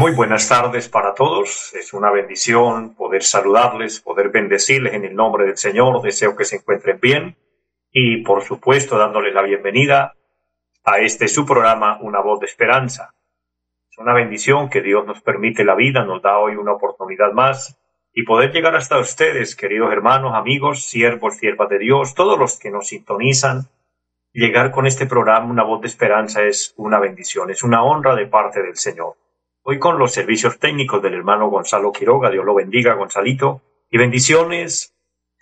Muy buenas tardes para todos. Es una bendición poder saludarles, poder bendecirles en el nombre del Señor. Deseo que se encuentren bien y, por supuesto, dándoles la bienvenida a este su programa, Una voz de esperanza. Es una bendición que Dios nos permite la vida, nos da hoy una oportunidad más y poder llegar hasta ustedes, queridos hermanos, amigos, siervos, siervas de Dios, todos los que nos sintonizan. Llegar con este programa, Una voz de esperanza, es una bendición, es una honra de parte del Señor. Hoy con los servicios técnicos del hermano Gonzalo Quiroga, Dios lo bendiga, Gonzalito, y bendiciones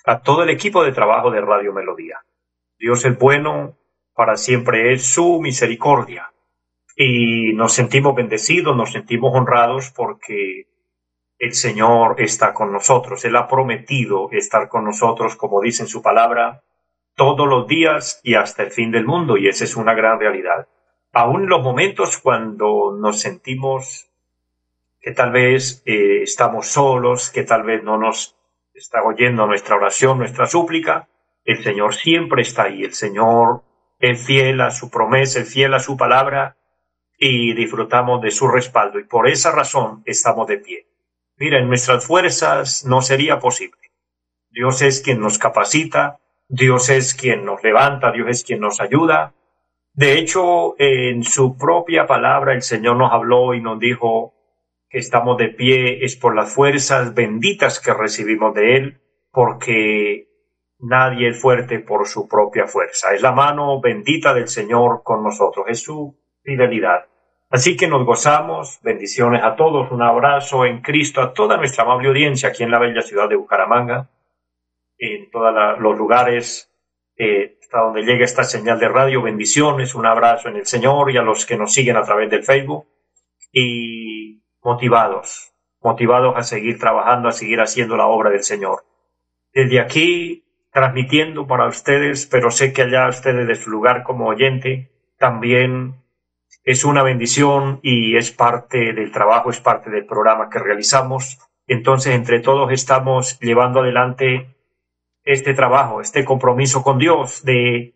a todo el equipo de trabajo de Radio Melodía. Dios es bueno, para siempre es su misericordia. Y nos sentimos bendecidos, nos sentimos honrados porque el Señor está con nosotros. Él ha prometido estar con nosotros, como dice en su palabra, todos los días y hasta el fin del mundo, y esa es una gran realidad. Aún los momentos cuando nos sentimos que tal vez eh, estamos solos, que tal vez no nos está oyendo nuestra oración, nuestra súplica, el Señor siempre está ahí, el Señor es fiel a su promesa, es fiel a su palabra y disfrutamos de su respaldo y por esa razón estamos de pie. Miren, nuestras fuerzas no sería posible. Dios es quien nos capacita, Dios es quien nos levanta, Dios es quien nos ayuda. De hecho, en su propia palabra el Señor nos habló y nos dijo, que estamos de pie es por las fuerzas benditas que recibimos de Él, porque nadie es fuerte por su propia fuerza. Es la mano bendita del Señor con nosotros, es su fidelidad. Así que nos gozamos, bendiciones a todos, un abrazo en Cristo a toda nuestra amable audiencia aquí en la bella ciudad de Bucaramanga, en todos los lugares eh, hasta donde llegue esta señal de radio, bendiciones, un abrazo en el Señor y a los que nos siguen a través del Facebook. Y motivados, motivados a seguir trabajando, a seguir haciendo la obra del Señor. Desde aquí, transmitiendo para ustedes, pero sé que allá ustedes de su lugar como oyente, también es una bendición y es parte del trabajo, es parte del programa que realizamos. Entonces, entre todos estamos llevando adelante este trabajo, este compromiso con Dios de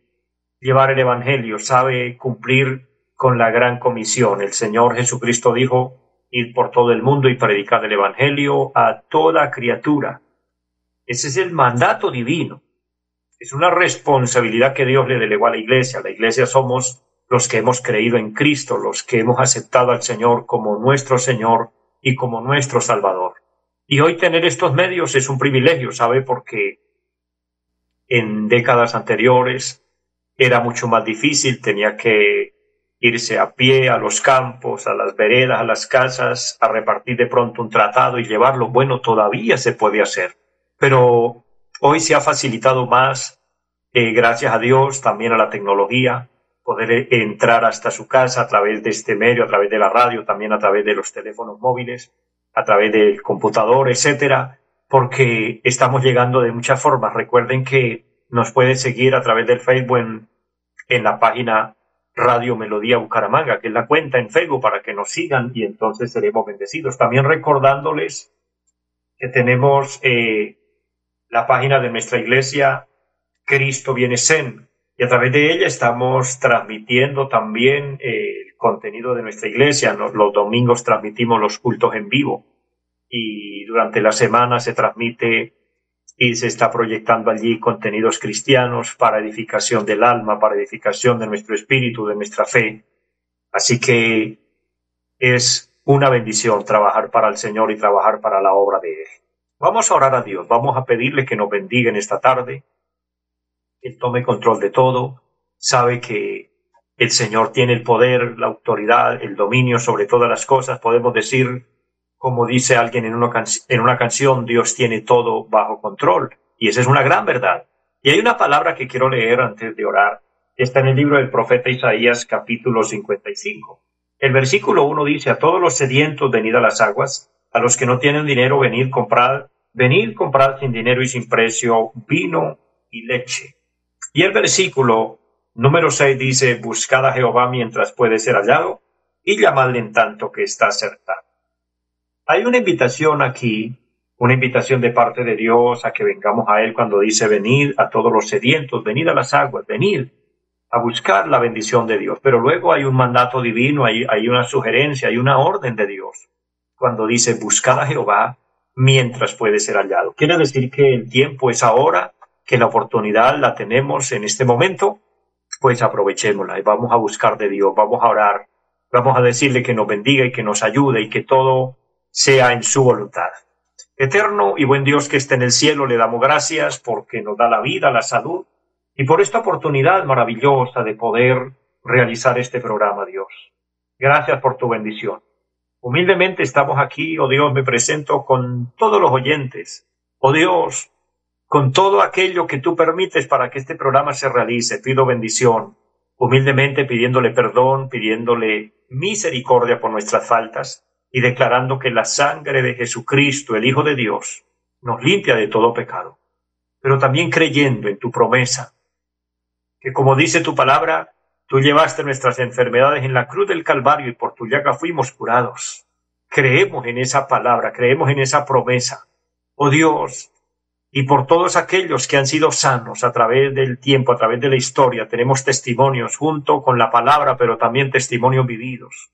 llevar el Evangelio, sabe cumplir con la gran comisión. El Señor Jesucristo dijo, ir por todo el mundo y predicar el Evangelio a toda criatura. Ese es el mandato divino. Es una responsabilidad que Dios le delegó a la iglesia. La iglesia somos los que hemos creído en Cristo, los que hemos aceptado al Señor como nuestro Señor y como nuestro Salvador. Y hoy tener estos medios es un privilegio, ¿sabe? Porque en décadas anteriores era mucho más difícil, tenía que irse a pie a los campos, a las veredas, a las casas, a repartir de pronto un tratado y llevarlo. Bueno, todavía se puede hacer, pero hoy se ha facilitado más, eh, gracias a Dios, también a la tecnología, poder entrar hasta su casa a través de este medio, a través de la radio, también a través de los teléfonos móviles, a través del computador, etcétera, porque estamos llegando de muchas formas. Recuerden que nos pueden seguir a través del Facebook en, en la página Radio Melodía Bucaramanga, que es la cuenta en Facebook para que nos sigan y entonces seremos bendecidos. También recordándoles que tenemos eh, la página de nuestra iglesia Cristo Viene Zen y a través de ella estamos transmitiendo también eh, el contenido de nuestra iglesia. los domingos transmitimos los cultos en vivo y durante la semana se transmite y se está proyectando allí contenidos cristianos para edificación del alma, para edificación de nuestro espíritu, de nuestra fe. Así que es una bendición trabajar para el Señor y trabajar para la obra de Él. Vamos a orar a Dios, vamos a pedirle que nos bendiga en esta tarde, que tome control de todo, sabe que el Señor tiene el poder, la autoridad, el dominio sobre todas las cosas, podemos decir como dice alguien en una, en una canción, Dios tiene todo bajo control. Y esa es una gran verdad. Y hay una palabra que quiero leer antes de orar. Está en el libro del profeta Isaías capítulo 55. El versículo 1 dice, a todos los sedientos venid a las aguas, a los que no tienen dinero venid comprar, venid comprar sin dinero y sin precio vino y leche. Y el versículo número 6 dice, buscad a Jehová mientras puede ser hallado y llamadle en tanto que está cercano. Hay una invitación aquí una invitación de parte de Dios a que vengamos a Él cuando dice venir a todos los sedientos, venir a las aguas, venir a buscar la bendición de Dios. Pero luego hay un mandato divino, hay, una sugerencia, hay una orden de Dios cuando dice buscar a Jehová mientras puede ser hallado. Quiere decir que el tiempo es ahora, que la oportunidad la tenemos en este momento, pues aprovechémosla y vamos a buscar de Dios, vamos a orar, vamos a decirle que nos bendiga y que nos ayude y que todo sea en su voluntad. Eterno y buen Dios que esté en el cielo, le damos gracias porque nos da la vida, la salud y por esta oportunidad maravillosa de poder realizar este programa, Dios. Gracias por tu bendición. Humildemente estamos aquí, oh Dios, me presento con todos los oyentes, oh Dios, con todo aquello que tú permites para que este programa se realice. Pido bendición, humildemente pidiéndole perdón, pidiéndole misericordia por nuestras faltas y declarando que la sangre de Jesucristo, el Hijo de Dios, nos limpia de todo pecado, pero también creyendo en tu promesa, que como dice tu palabra, tú llevaste nuestras enfermedades en la cruz del Calvario y por tu llaga fuimos curados. Creemos en esa palabra, creemos en esa promesa. Oh Dios, y por todos aquellos que han sido sanos a través del tiempo, a través de la historia, tenemos testimonios junto con la palabra, pero también testimonios vividos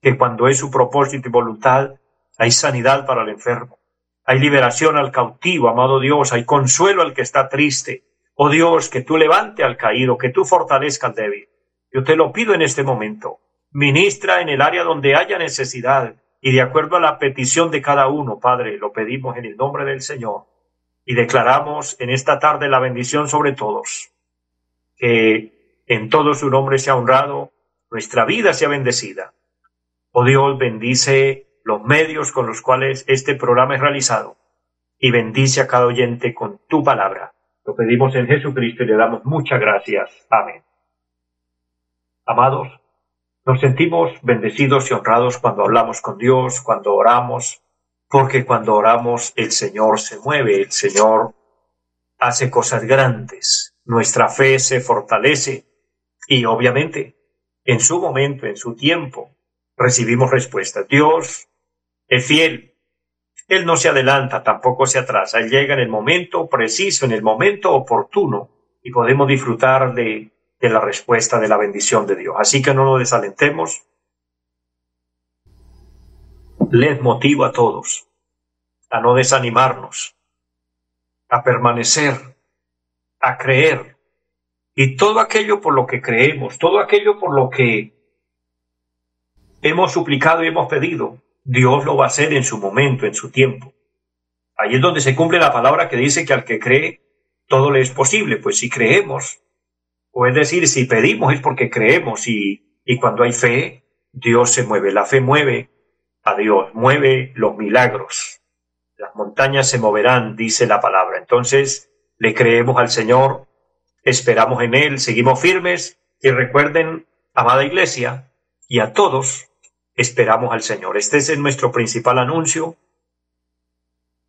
que cuando es su propósito y voluntad, hay sanidad para el enfermo, hay liberación al cautivo, amado Dios, hay consuelo al que está triste. Oh Dios, que tú levante al caído, que tú fortalezca al débil. Yo te lo pido en este momento. Ministra en el área donde haya necesidad y de acuerdo a la petición de cada uno, Padre, lo pedimos en el nombre del Señor y declaramos en esta tarde la bendición sobre todos. Que en todo su nombre sea honrado, nuestra vida sea bendecida Oh Dios, bendice los medios con los cuales este programa es realizado y bendice a cada oyente con tu palabra. Lo pedimos en Jesucristo y le damos muchas gracias. Amén. Amados, nos sentimos bendecidos y honrados cuando hablamos con Dios, cuando oramos, porque cuando oramos el Señor se mueve, el Señor hace cosas grandes, nuestra fe se fortalece y obviamente en su momento, en su tiempo, recibimos respuesta. Dios es fiel. Él no se adelanta, tampoco se atrasa. Él llega en el momento preciso, en el momento oportuno, y podemos disfrutar de, de la respuesta de la bendición de Dios. Así que no nos desalentemos. Les motivo a todos a no desanimarnos, a permanecer, a creer. Y todo aquello por lo que creemos, todo aquello por lo que hemos suplicado y hemos pedido, Dios lo va a hacer en su momento, en su tiempo. Ahí es donde se cumple la palabra que dice que al que cree, todo le es posible. Pues si creemos, o es decir, si pedimos es porque creemos y, y cuando hay fe, Dios se mueve. La fe mueve a Dios, mueve los milagros. Las montañas se moverán, dice la palabra. Entonces, le creemos al Señor, esperamos en Él, seguimos firmes y recuerden, amada iglesia, y a todos esperamos al Señor. Este es nuestro principal anuncio.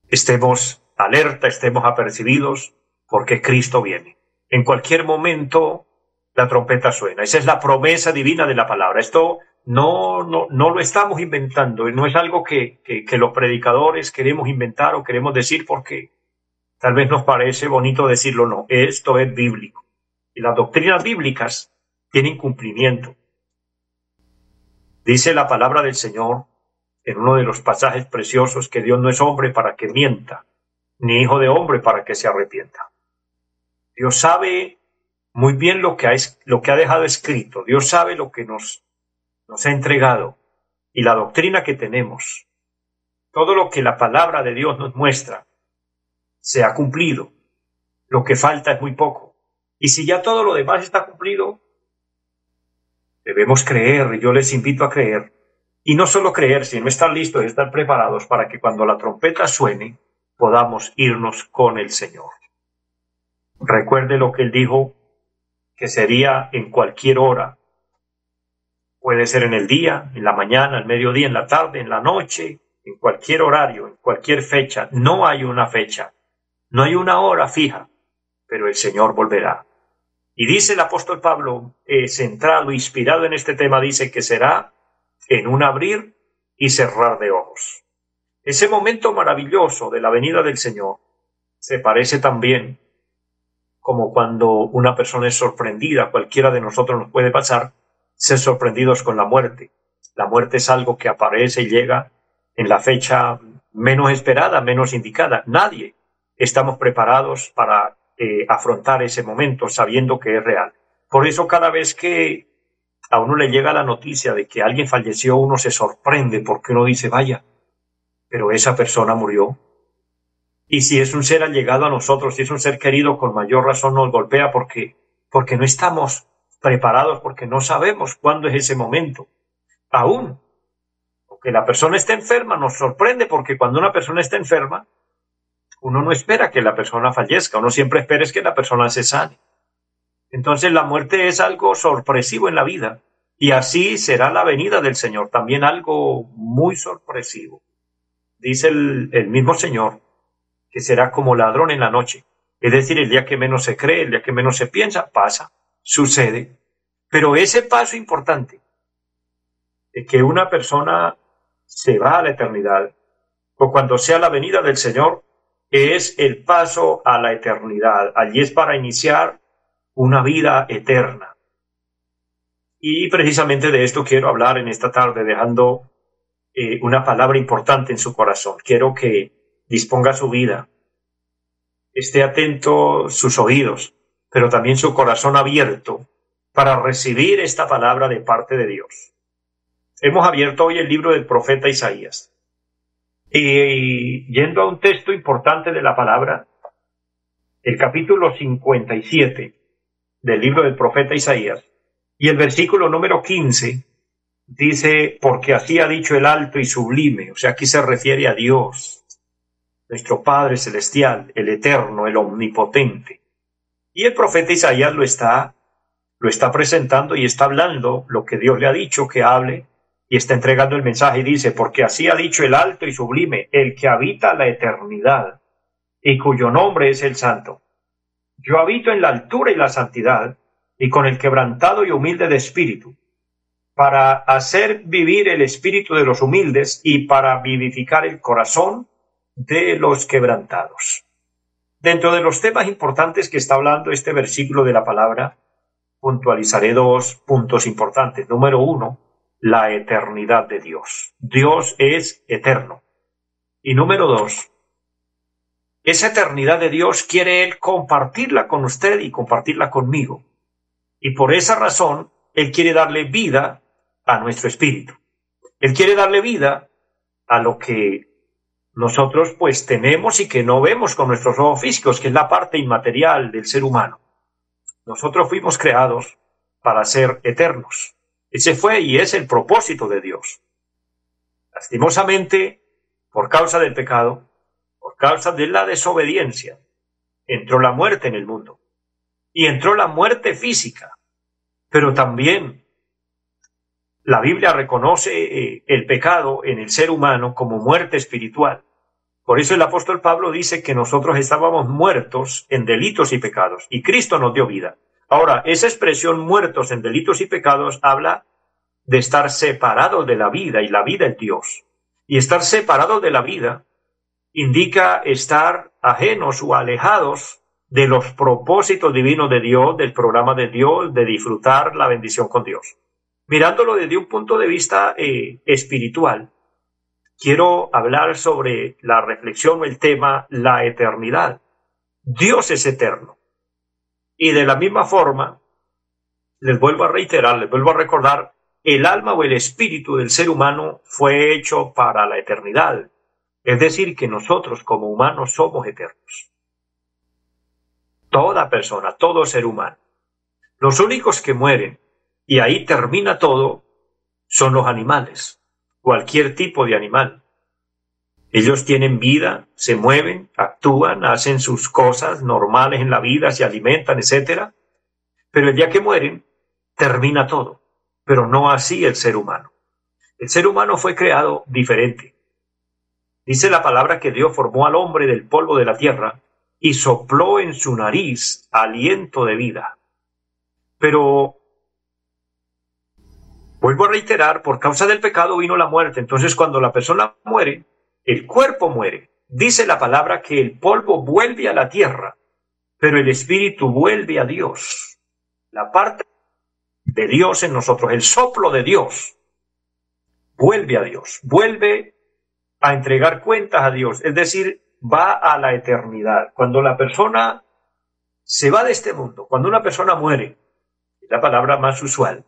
Estemos alerta, estemos apercibidos, porque Cristo viene. En cualquier momento la trompeta suena. Esa es la promesa divina de la palabra. Esto no, no, no lo estamos inventando, no es algo que, que, que los predicadores queremos inventar o queremos decir porque tal vez nos parece bonito decirlo, no, esto es bíblico. Y las doctrinas bíblicas tienen cumplimiento. Dice la palabra del Señor en uno de los pasajes preciosos que Dios no es hombre para que mienta, ni hijo de hombre para que se arrepienta. Dios sabe muy bien lo que ha, dejado escrito, Dios sabe lo que nos ha entregado y la doctrina que tenemos. Todo lo que la palabra de Dios nos muestra se ha cumplido. Lo que falta es muy poco. Y si ya todo lo demás está cumplido, Debemos creer, yo les invito a creer. Y no solo creer, sino estar listos y estar preparados para que cuando la trompeta suene, podamos irnos con el Señor. Recuerde lo que él dijo, que sería en cualquier hora, Puede ser en el día, en la mañana, el mediodía, en la tarde, en la noche, en cualquier horario, en cualquier fecha. No hay una fecha, no hay una hora fija, pero el Señor volverá. Y dice el apóstol Pablo, eh, centrado, inspirado en este tema, dice que será en un abrir y cerrar de ojos. Ese momento maravilloso de la venida del Señor se parece también como cuando una persona es sorprendida, cualquiera de nosotros nos puede pasar, ser sorprendidos con la muerte. La muerte es algo que aparece y llega en la fecha menos esperada, menos indicada. Nadie estamos preparados para eh, afrontar ese momento sabiendo que es real. Por eso cada vez que a uno le llega la noticia de que alguien falleció, uno se sorprende porque uno dice, vaya, pero esa persona murió. Y si es un ser allegado a nosotros, si es un ser querido, con mayor razón nos golpea porque, porque no estamos preparados, porque no sabemos cuándo es ese momento. Aún, aunque la persona esté enferma, nos sorprende porque cuando una persona está enferma, uno no espera que la persona fallezca, uno siempre espera es que la persona se sane. Entonces la muerte es algo sorpresivo en la vida y así será la venida del Señor, también algo muy sorpresivo. Dice el, el mismo Señor que será como ladrón en la noche, es decir, el día que menos se cree, el día que menos se piensa, pasa, sucede. Pero ese paso importante de que una persona se va a la eternidad, o cuando sea la venida del Señor, es el paso a la eternidad. Allí es para iniciar una vida eterna. Y precisamente de esto quiero hablar en esta tarde, dejando eh, una palabra importante en su corazón. Quiero que disponga su vida, esté atento sus oídos, pero también su corazón abierto para recibir esta palabra de parte de Dios. Hemos abierto hoy el libro del profeta Isaías. Y yendo a un texto importante de la palabra, el capítulo 57 del libro del profeta Isaías, y el versículo número 15 dice, porque así ha dicho el alto y sublime, o sea, aquí se refiere a Dios, nuestro Padre Celestial, el Eterno, el Omnipotente. Y el profeta Isaías lo está, lo está presentando y está hablando lo que Dios le ha dicho que hable y está entregando el mensaje y dice, porque así ha dicho el alto y sublime, el que habita la eternidad y cuyo nombre es el santo. Yo habito en la altura y la santidad y con el quebrantado y humilde de espíritu, para hacer vivir el espíritu de los humildes y para vivificar el corazón de los quebrantados. Dentro de los temas importantes que está hablando este versículo de la palabra, puntualizaré dos puntos importantes. Número uno, la eternidad de Dios. Dios es eterno. Y número dos, esa eternidad de Dios quiere Él compartirla con usted y compartirla conmigo. Y por esa razón, Él quiere darle vida a nuestro espíritu. Él quiere darle vida a lo que nosotros pues tenemos y que no vemos con nuestros ojos físicos, que es la parte inmaterial del ser humano. Nosotros fuimos creados para ser eternos. Ese fue y es el propósito de Dios. Lastimosamente, por causa del pecado, por causa de la desobediencia, entró la muerte en el mundo. Y entró la muerte física, pero también la Biblia reconoce eh, el pecado en el ser humano como muerte espiritual. Por eso el apóstol Pablo dice que nosotros estábamos muertos en delitos y pecados y Cristo nos dio vida. Ahora, esa expresión muertos en delitos y pecados habla de estar separados de la vida y la vida es Dios. Y estar separados de la vida indica estar ajenos o alejados de los propósitos divinos de Dios, del programa de Dios, de disfrutar la bendición con Dios. Mirándolo desde un punto de vista eh, espiritual, quiero hablar sobre la reflexión o el tema la eternidad. Dios es eterno. Y de la misma forma, les vuelvo a reiterar, les vuelvo a recordar, el alma o el espíritu del ser humano fue hecho para la eternidad. Es decir, que nosotros como humanos somos eternos. Toda persona, todo ser humano. Los únicos que mueren, y ahí termina todo, son los animales cualquier tipo de animal. Ellos tienen vida, se mueven, actúan, hacen sus cosas normales en la vida, se alimentan, etc. Pero el día que mueren, termina todo. pero no así el ser humano. El ser humano fue creado diferente. Dice la palabra que Dios formó al hombre del polvo de la tierra y sopló en su nariz aliento de vida. Pero, vuelvo a reiterar, por causa del pecado vino la muerte. Entonces cuando la persona muere, el cuerpo muere. Dice la palabra que el polvo vuelve a la tierra, pero el espíritu vuelve a Dios. La parte de Dios en nosotros, el soplo de Dios, vuelve a Dios, vuelve a entregar cuentas a Dios, es decir, va a la eternidad. Cuando la persona se va de este mundo, cuando una persona muere, la palabra más usual,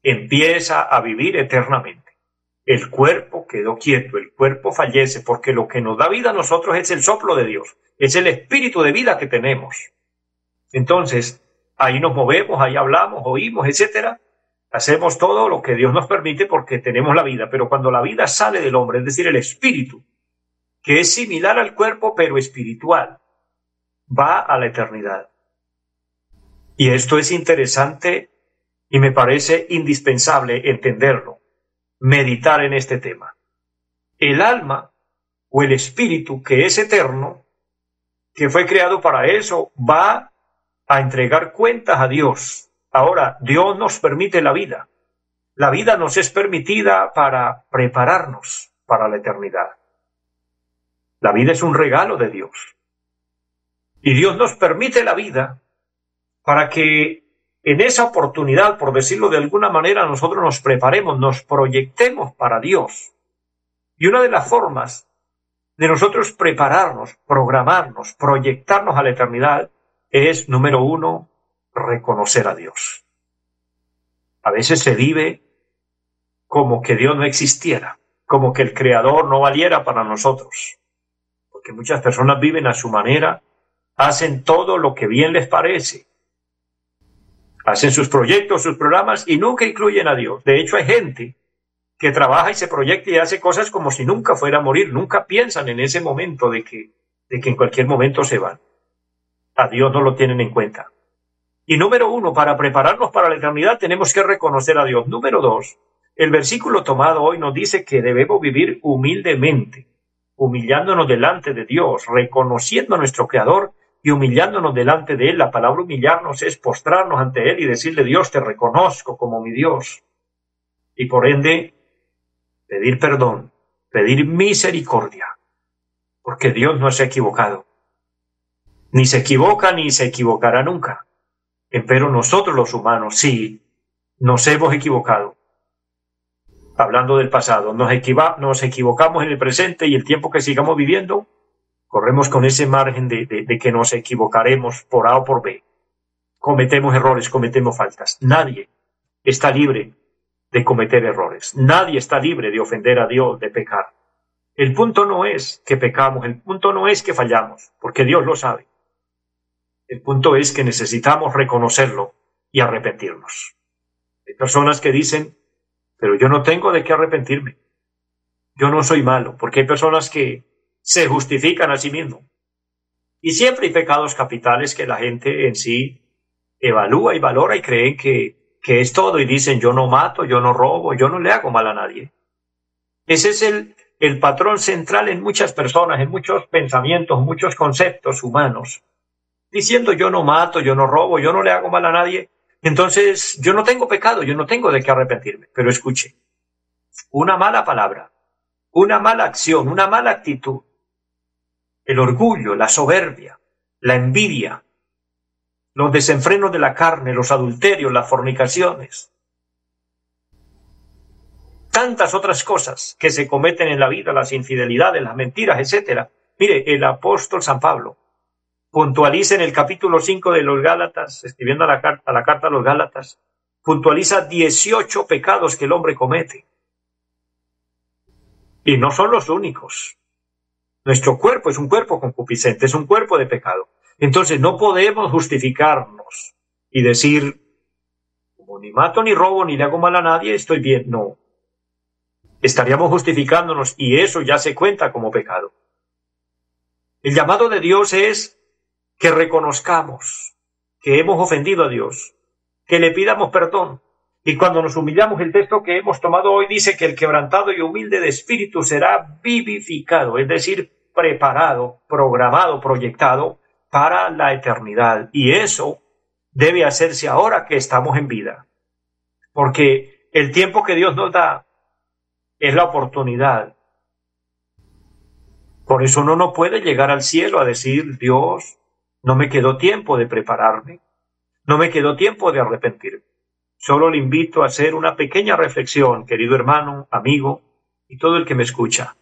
empieza a vivir eternamente. El cuerpo quedó quieto, el cuerpo fallece, porque lo que nos da vida a nosotros es el soplo de Dios, es el espíritu de vida que tenemos. Entonces, ahí nos movemos, ahí hablamos, oímos, etcétera. Hacemos todo lo que Dios nos permite porque tenemos la vida, pero cuando la vida sale del hombre, es decir, el espíritu, que es similar al cuerpo pero espiritual, va a la eternidad. Y esto es interesante y me parece indispensable entenderlo, meditar en este tema. El alma o el espíritu que es eterno, que fue creado para eso, va a entregar cuentas a Dios. Ahora, Dios nos permite la vida. La vida nos es permitida para prepararnos para la eternidad. La vida es un regalo de Dios. Y Dios nos permite la vida para que en esa oportunidad, por decirlo de alguna manera, nosotros nos preparemos, nos proyectemos para Dios. Y una de las formas de nosotros prepararnos, programarnos, proyectarnos a la eternidad, es, número uno, reconocer a Dios. A veces se vive como que Dios no existiera, como que el Creador no valiera para nosotros que muchas personas viven a su manera, hacen todo lo que bien les parece. Hacen sus proyectos, sus programas y nunca incluyen a Dios. De hecho, hay gente que trabaja y se proyecta y hace cosas como si nunca fuera a morir. Nunca piensan en ese momento de que, de que en cualquier momento se van. A Dios no lo tienen en cuenta. Y número uno, para prepararnos para la eternidad tenemos que reconocer a Dios. Número dos, el versículo tomado hoy nos dice que debemos vivir humildemente humillándonos delante de Dios, reconociendo a nuestro Creador y humillándonos delante de Él. La palabra humillarnos es postrarnos ante Él y decirle, Dios, te reconozco como mi Dios. Y por ende, pedir perdón, pedir misericordia, porque Dios no se ha equivocado. Ni se equivoca ni se equivocará nunca. Pero nosotros los humanos sí nos hemos equivocado hablando del pasado, nos, nos equivocamos en el presente y el tiempo que sigamos viviendo, corremos con ese margen de, de que nos equivocaremos por A o por B. Cometemos errores, cometemos faltas. Nadie está libre de cometer errores. Nadie está libre de ofender a Dios, de pecar. El punto no es que pecamos, el punto no es que fallamos, porque Dios lo sabe. El punto es que necesitamos reconocerlo y arrepentirnos. Hay personas que dicen, pero yo no tengo de qué arrepentirme. Yo no soy malo, porque hay personas que se justifican a sí mismos. Y siempre hay pecados capitales que la gente en sí evalúa y valora y creen que, que es todo y dicen yo no mato, yo no robo, yo no le hago mal a nadie. Ese es el, el patrón central en muchas personas, en muchos pensamientos, muchos conceptos humanos. Diciendo yo no mato, yo no robo, yo no le hago mal a nadie, entonces, yo no tengo pecado, yo no tengo de qué arrepentirme, pero escuche, una mala palabra, una mala acción, una mala actitud, el orgullo, la soberbia, la envidia, los desenfrenos de la carne, los adulterios, las fornicaciones, tantas otras cosas que se cometen en la vida, las infidelidades, las mentiras, etc. Mire, el apóstol San Pablo puntualiza en el capítulo 5 de los Gálatas, escribiendo la, carta, a la carta a los Gálatas, puntualiza 18 pecados que el hombre comete. Y no son los únicos. Nuestro cuerpo es un cuerpo concupiscente, es un cuerpo de pecado. Entonces no podemos justificarnos y decir, como ni mato ni robo ni le hago mal a nadie, estoy bien. No. Estaríamos justificándonos y eso ya se cuenta como pecado. El llamado de Dios es que reconozcamos que hemos ofendido a Dios, que le pidamos perdón Y cuando nos humillamos, el texto que hemos tomado hoy dice que el quebrantado y humilde de espíritu será vivificado, es decir, preparado, programado, proyectado para la eternidad. Y eso debe hacerse ahora que estamos en vida. Porque el tiempo que Dios nos da es la oportunidad. Por eso uno no puede llegar al cielo a decir, Dios, no me quedó tiempo de prepararme, no me quedó tiempo de arrepentirme. Solo le invito a hacer una pequeña reflexión, querido hermano, amigo y todo el que me escucha.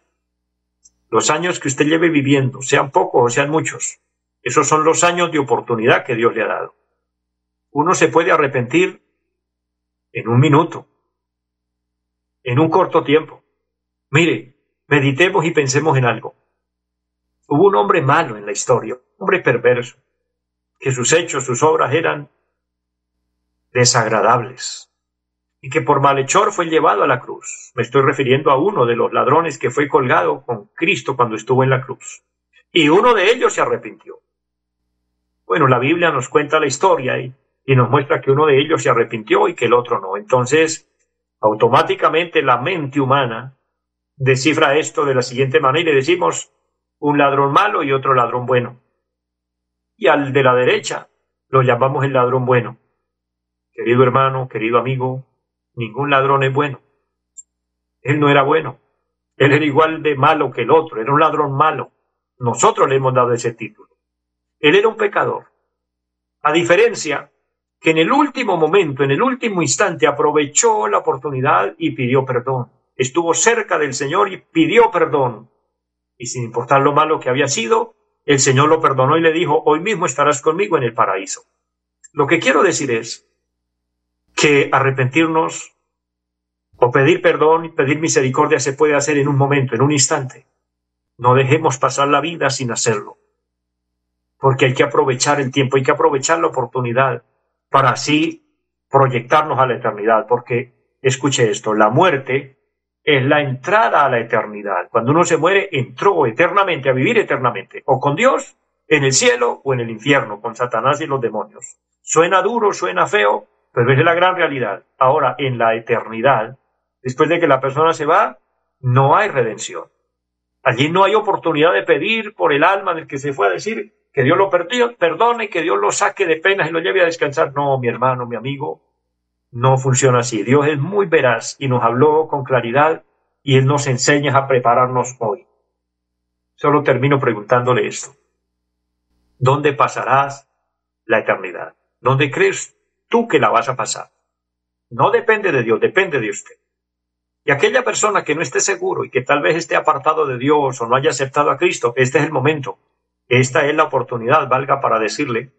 Los años que usted lleve viviendo, sean pocos o sean muchos, esos son los años de oportunidad que Dios le ha dado. Uno se puede arrepentir en un minuto, en un corto tiempo. Mire, meditemos y pensemos en algo. Hubo un hombre malo en la historia, un hombre perverso, que sus hechos, sus obras eran desagradables y que por malhechor fue llevado a la cruz. Me estoy refiriendo a uno de los ladrones que fue colgado con Cristo cuando estuvo en la cruz. Y uno de ellos se arrepintió. Bueno, la Biblia nos cuenta la historia y, nos muestra que uno de ellos se arrepintió y que el otro no. Entonces, automáticamente la mente humana descifra esto de la siguiente manera y decimos, un ladrón malo y otro ladrón bueno. Y al de la derecha lo llamamos el ladrón bueno. Querido hermano, querido amigo, ningún ladrón es bueno. Él no era bueno. Él era igual de malo que el otro, era un ladrón malo. Nosotros le hemos dado ese título. Él era un pecador. A diferencia que en el último momento, en el último instante, aprovechó la oportunidad y pidió perdón. Estuvo cerca del Señor y pidió perdón y sin importar lo malo que había sido, el Señor lo perdonó y le dijo, hoy mismo estarás conmigo en el paraíso. Lo que quiero decir es que arrepentirnos o pedir perdón y pedir misericordia se puede hacer en un momento, en un instante. No dejemos pasar la vida sin hacerlo, porque hay que aprovechar el tiempo, hay que aprovechar la oportunidad para así proyectarnos a la eternidad, porque escuche esto, la muerte es la entrada a la eternidad. Cuando uno se muere, entró eternamente a vivir eternamente, o con Dios en el cielo o en el infierno, con Satanás y los demonios. Suena duro, suena feo, pero es la gran realidad. Ahora, en la eternidad, después de que la persona se va, no hay redención. Allí no hay oportunidad de pedir por el alma del que se fue a decir que Dios lo perdone, que Dios lo saque de penas y lo lleve a descansar. No, mi hermano, mi amigo, no funciona así. Dios es muy veraz y nos habló con claridad y Él nos enseña a prepararnos hoy. Solo termino preguntándole esto. ¿Dónde pasarás la eternidad? ¿Dónde crees tú que la vas a pasar? No depende de Dios, depende de usted. Y aquella persona que no esté seguro y que tal vez esté apartado de Dios o no haya aceptado a Cristo, este es el momento. Esta es la oportunidad, valga para decirle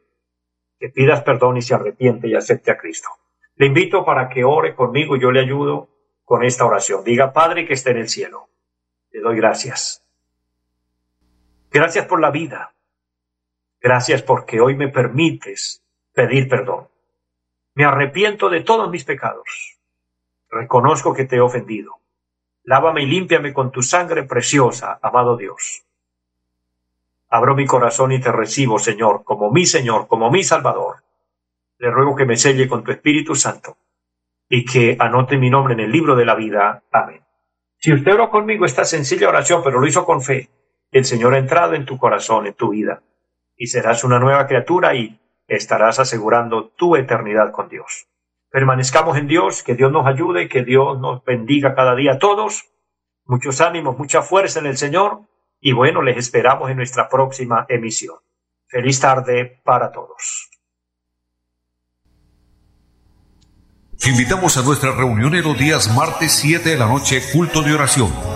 que pidas perdón y se arrepiente y acepte a Cristo. Le invito para que ore conmigo y yo le ayudo con esta oración. Diga, Padre que esté en el cielo, le doy gracias. Gracias por la vida. Gracias porque hoy me permites pedir perdón. Me arrepiento de todos mis pecados. Reconozco que te he ofendido. Lávame y límpiame con tu sangre preciosa, amado Dios. Abro mi corazón y te recibo, Señor, como mi Señor, como mi Salvador le ruego que me selle con tu Espíritu Santo y que anote mi nombre en el libro de la vida. Amén. Si usted oró conmigo esta sencilla oración, pero lo hizo con fe, el Señor ha entrado en tu corazón, en tu vida, y serás una nueva criatura y estarás asegurando tu eternidad con Dios. Permanezcamos en Dios, que Dios nos ayude, que Dios nos bendiga cada día a todos. Muchos ánimos, mucha fuerza en el Señor y bueno, les esperamos en nuestra próxima emisión. Feliz tarde para todos. invitamos a nuestra reunión en los días martes 7 de la noche, culto de oración.